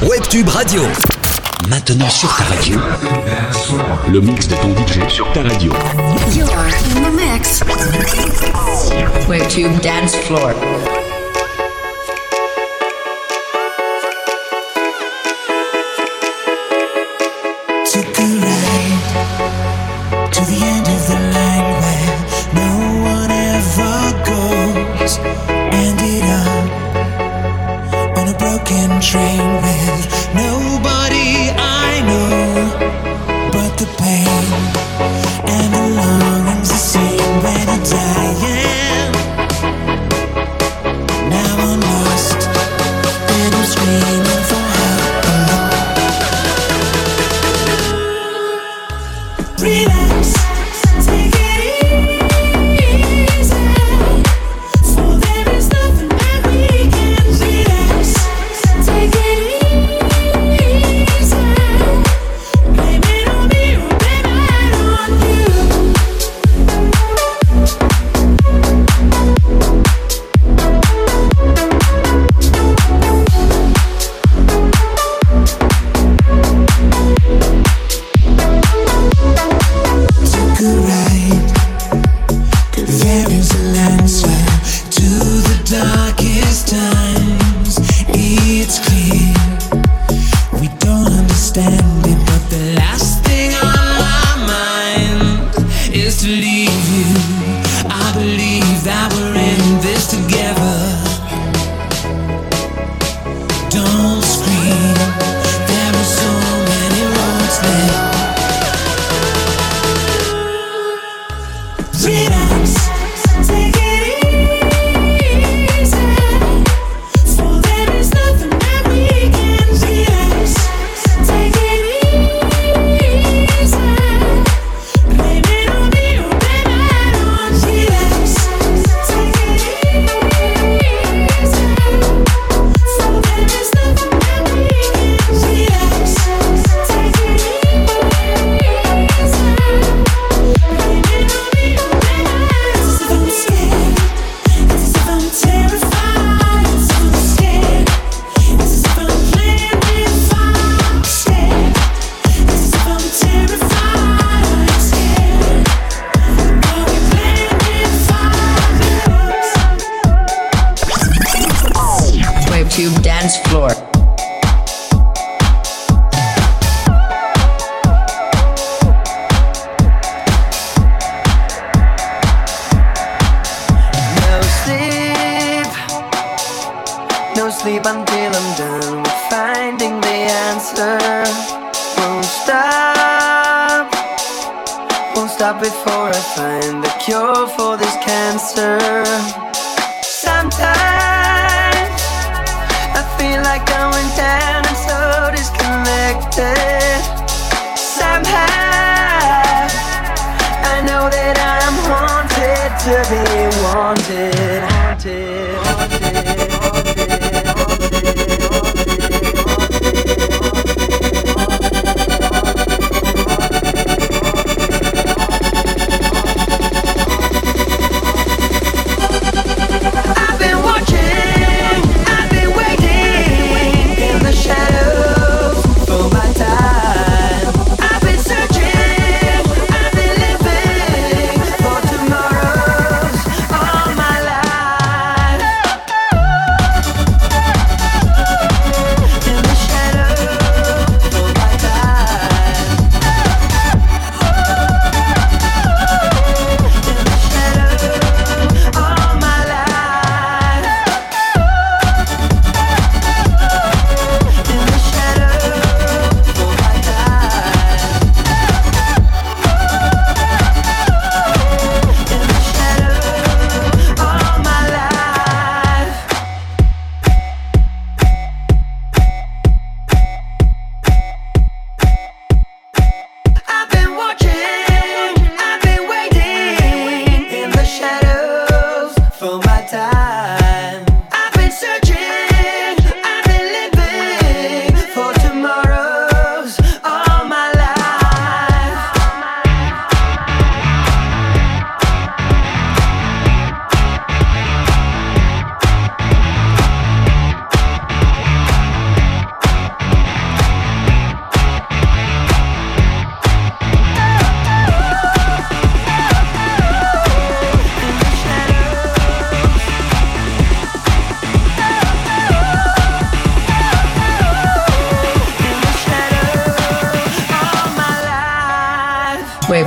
Webtube Radio. Maintenant sur ta radio. Le mix de ton DJ sur ta radio. You are in the mix. Webtube Dance Floor. don't scream.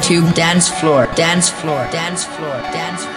Dance floor, dance floor, dance floor, dance floor.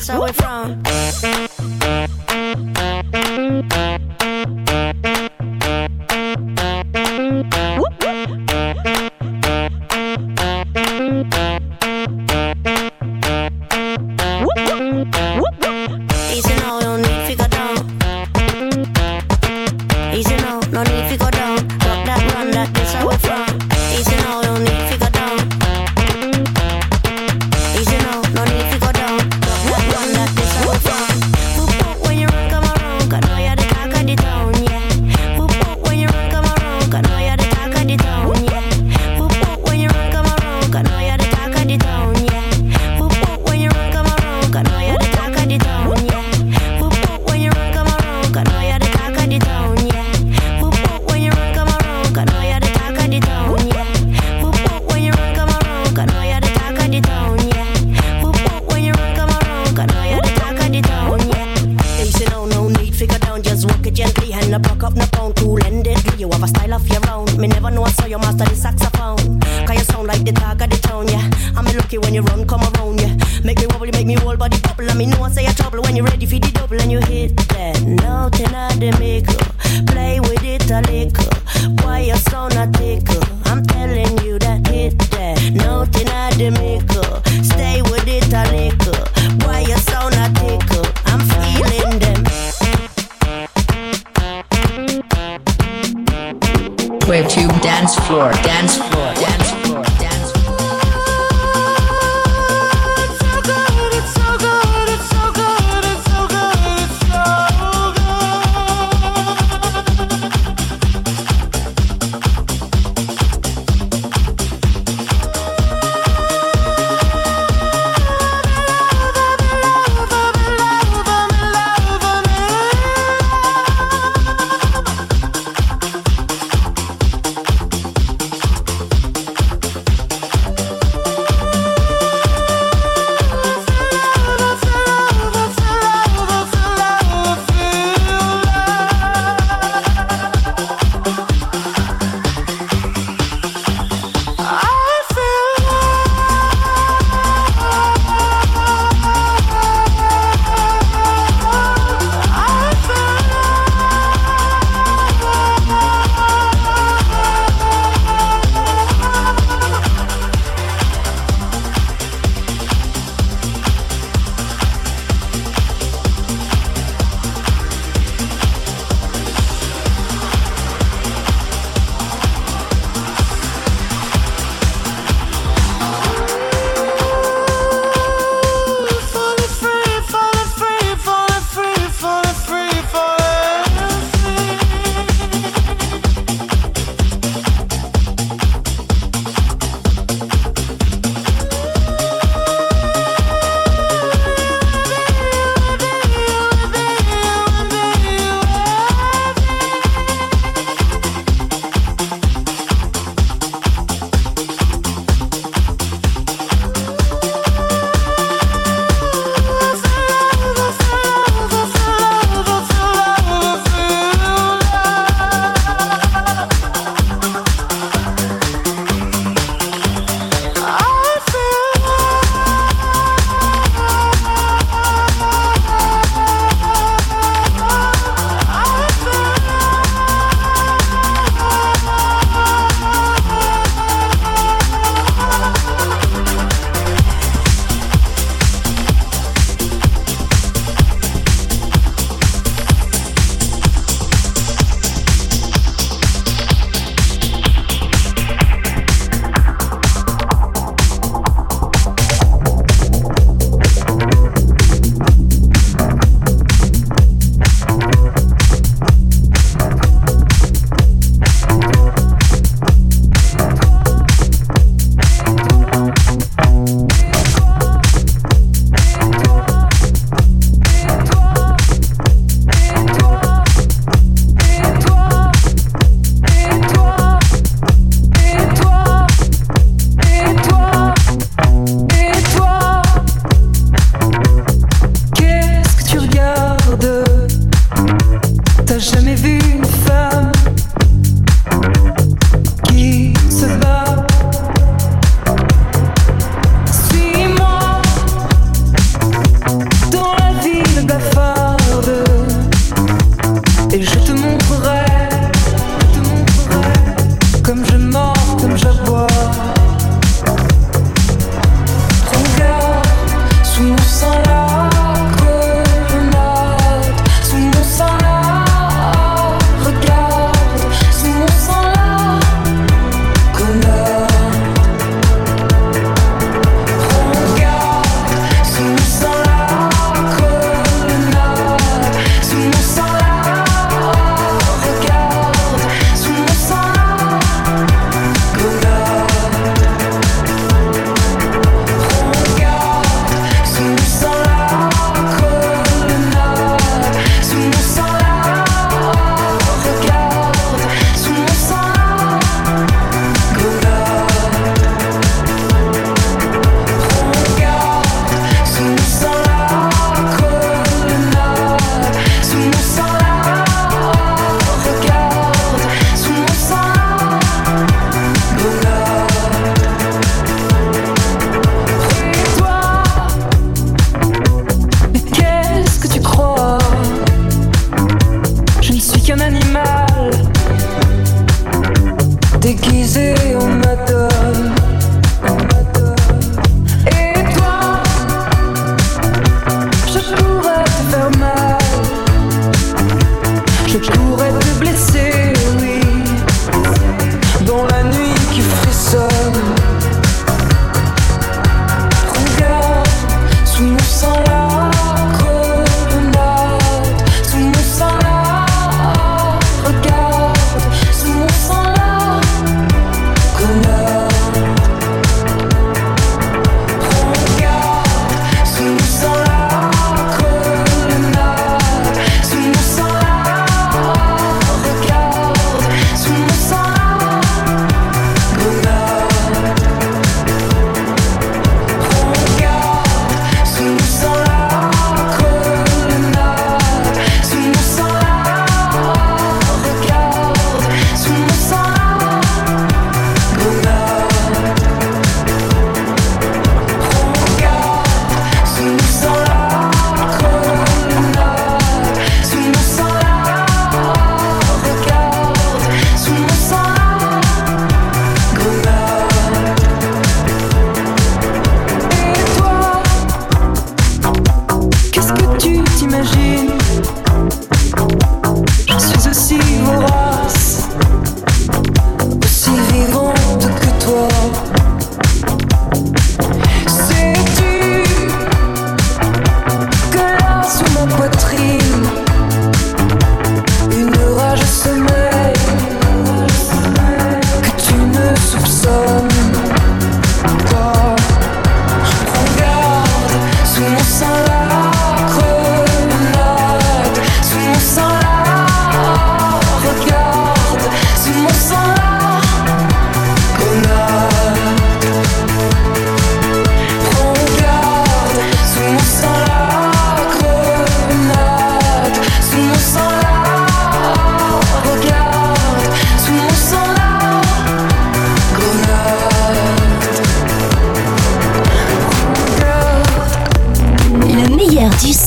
place are we from?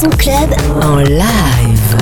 Club En live.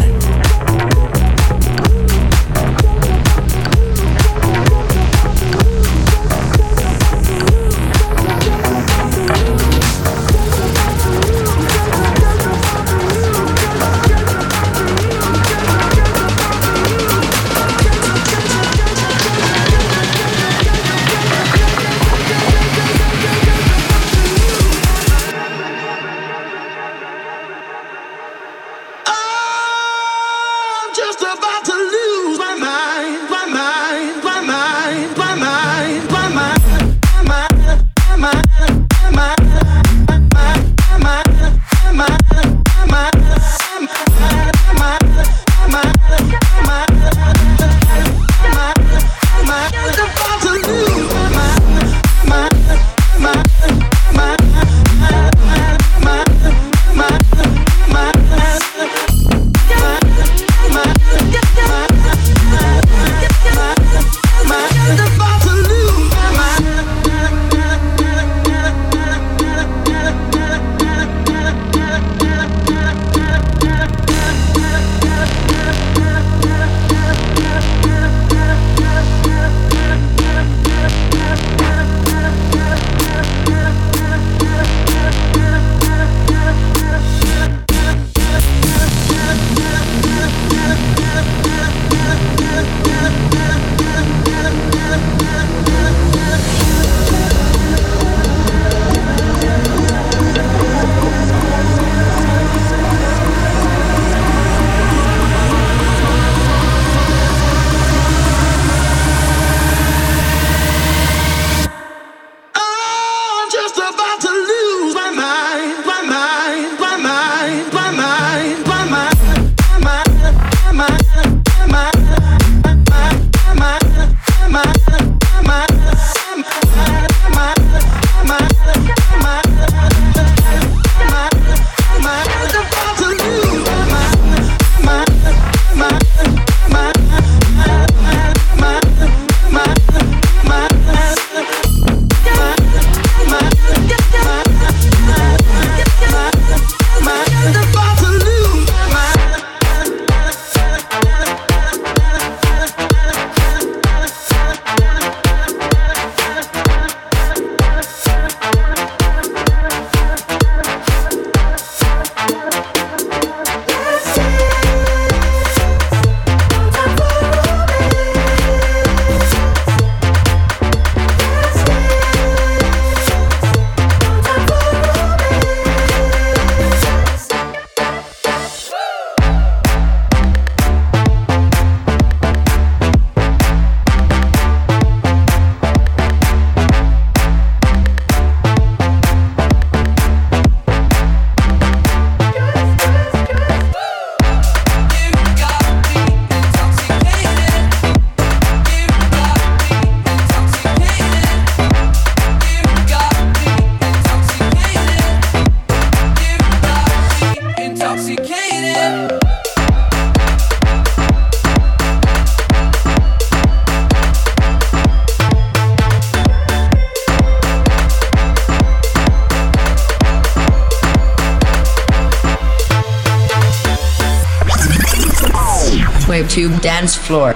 YouTube dance floor.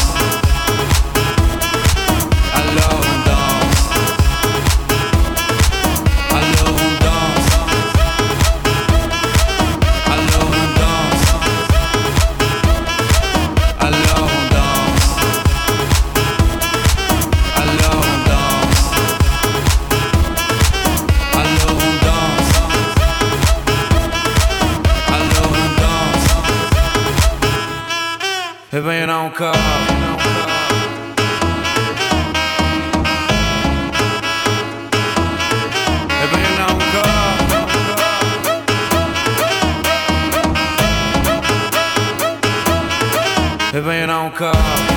bem eu não calo